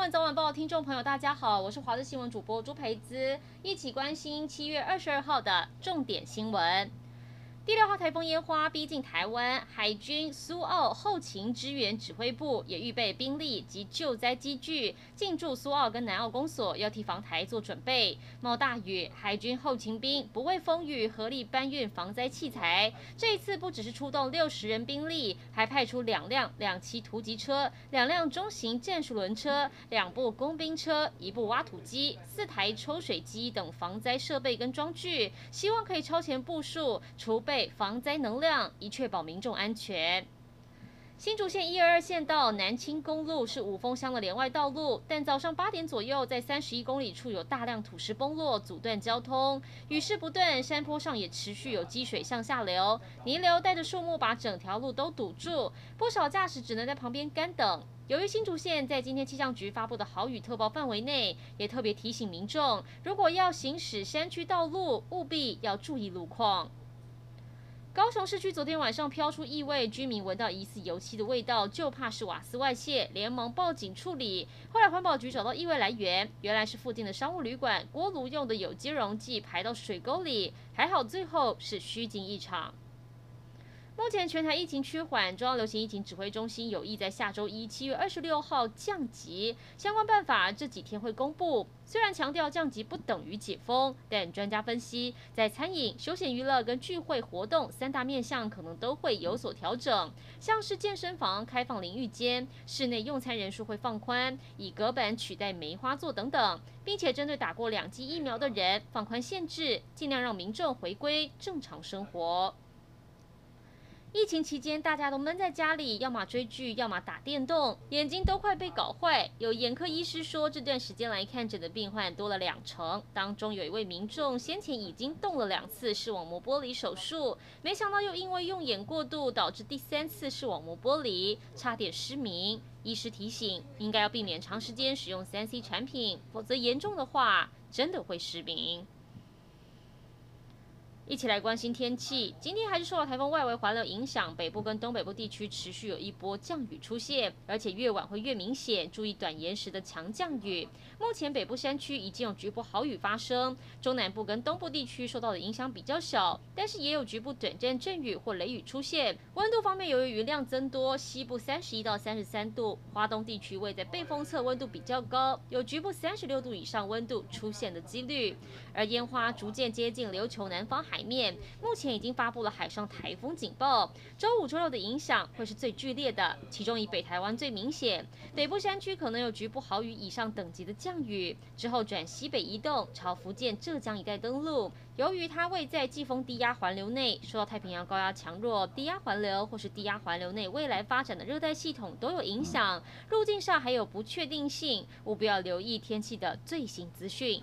闻早晚报听众朋友，大家好，我是华视新闻主播朱培姿，一起关心七月二十二号的重点新闻。第六号台风烟花逼近台湾，海军苏澳后勤支援指挥部也预备兵力及救灾机具进驻苏澳跟南澳公所，要替防台做准备。冒大雨，海军后勤兵不畏风雨，合力搬运防灾器材。这一次不只是出动六十人兵力，还派出两辆两栖突击车、两辆中型战术轮车、两部工兵车、一部挖土机、四台抽水机等防灾设备跟装具，希望可以超前部署储备。防灾能量，以确保民众安全。新竹县一二二县道南清公路是五峰乡的连外道路，但早上八点左右，在三十一公里处有大量土石崩落，阻断交通。雨势不断，山坡上也持续有积水向下流，泥流带着树木把整条路都堵住，不少驾驶只能在旁边干等。由于新竹县在今天气象局发布的豪雨特报范围内，也特别提醒民众，如果要行驶山区道路，务必要注意路况。高雄市区昨天晚上飘出异味，居民闻到疑似油漆的味道，就怕是瓦斯外泄，连忙报警处理。后来环保局找到异味来源，原来是附近的商务旅馆锅炉用的有机溶剂排到水沟里，还好最后是虚惊一场。目前全台疫情趋缓，中央流行疫情指挥中心有意在下周一七月二十六号降级，相关办法这几天会公布。虽然强调降级不等于解封，但专家分析，在餐饮、休闲娱乐跟聚会活动三大面向可能都会有所调整，像是健身房开放淋浴间，室内用餐人数会放宽，以隔板取代梅花座等等，并且针对打过两剂疫苗的人放宽限制，尽量让民众回归正常生活。疫情期间，大家都闷在家里，要么追剧，要么打电动，眼睛都快被搞坏。有眼科医师说，这段时间来看诊的病患多了两成，当中有一位民众先前已经动了两次视网膜剥离手术，没想到又因为用眼过度，导致第三次视网膜剥离，差点失明。医师提醒，应该要避免长时间使用 3C 产品，否则严重的话，真的会失明。一起来关心天气。今天还是受到台风外围环流影响，北部跟东北部地区持续有一波降雨出现，而且越晚会越明显。注意短延时的强降雨。目前北部山区已经有局部豪雨发生，中南部跟东部地区受到的影响比较小，但是也有局部短暂阵雨或雷雨出现。温度方面，由于云量增多，西部三十一到三十三度，花东地区位在背风侧，温度比较高，有局部三十六度以上温度出现的几率。而烟花逐渐接近琉球南方海面，目前已经发布了海上台风警报。周五、周六的影响会是最剧烈的，其中以北台湾最明显，北部山区可能有局部豪雨以上等级的降雨，之后转西北移动，朝福建、浙江一带登陆。由于它位在季风低压环流内，受到太平洋高压强弱、低压环流或是低压环流内未来发展的热带系统都有影响，路径上还有不确定性，务必要留意天气的最新资讯。